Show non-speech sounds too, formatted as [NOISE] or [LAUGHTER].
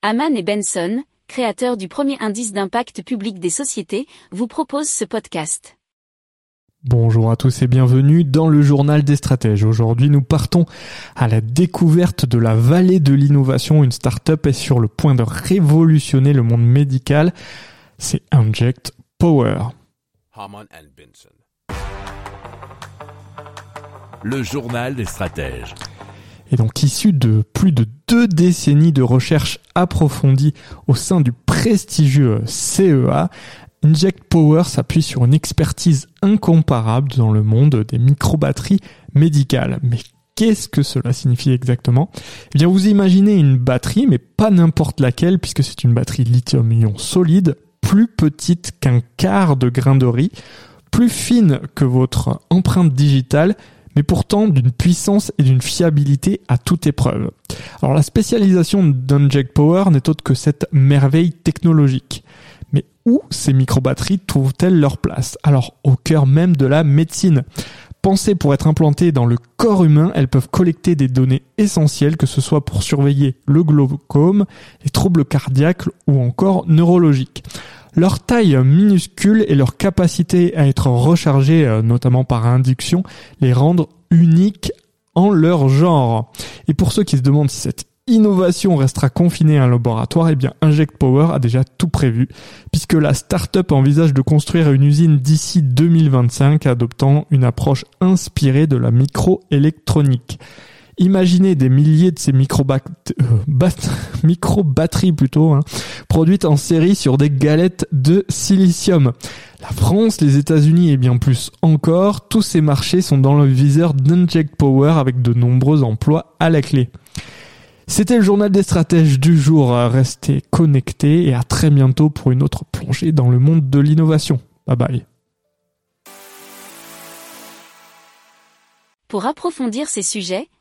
Haman et Benson, créateurs du premier indice d'impact public des sociétés, vous proposent ce podcast. Bonjour à tous et bienvenue dans le journal des stratèges. Aujourd'hui, nous partons à la découverte de la vallée de l'innovation. Une start-up est sur le point de révolutionner le monde médical. C'est Inject Power. Benson. Le journal des stratèges. Et donc issu de plus de deux décennies de recherche approfondie au sein du prestigieux CEA, Inject Power s'appuie sur une expertise incomparable dans le monde des microbatteries médicales. Mais qu'est-ce que cela signifie exactement? Eh bien, vous imaginez une batterie, mais pas n'importe laquelle, puisque c'est une batterie lithium-ion solide, plus petite qu'un quart de grain de riz, plus fine que votre empreinte digitale, mais pourtant d'une puissance et d'une fiabilité à toute épreuve. Alors la spécialisation d'Unject Power n'est autre que cette merveille technologique. Mais où ces microbatteries trouvent-elles leur place? Alors au cœur même de la médecine. Pensées pour être implantées dans le corps humain, elles peuvent collecter des données essentielles, que ce soit pour surveiller le glaucome, les troubles cardiaques ou encore neurologiques. Leur taille minuscule et leur capacité à être rechargées, euh, notamment par induction, les rendent uniques en leur genre. Et pour ceux qui se demandent si cette innovation restera confinée à un laboratoire, eh bien Inject Power a déjà tout prévu, puisque la start-up envisage de construire une usine d'ici 2025 adoptant une approche inspirée de la microélectronique. Imaginez des milliers de ces euh, [LAUGHS] micro-batteries plutôt, hein, produites en série sur des galettes de silicium. La France, les États-Unis et bien plus encore, tous ces marchés sont dans le viseur d'Inject Power avec de nombreux emplois à la clé. C'était le journal des stratèges du jour. Restez connectés et à très bientôt pour une autre plongée dans le monde de l'innovation. Bye bye. Pour approfondir ces sujets,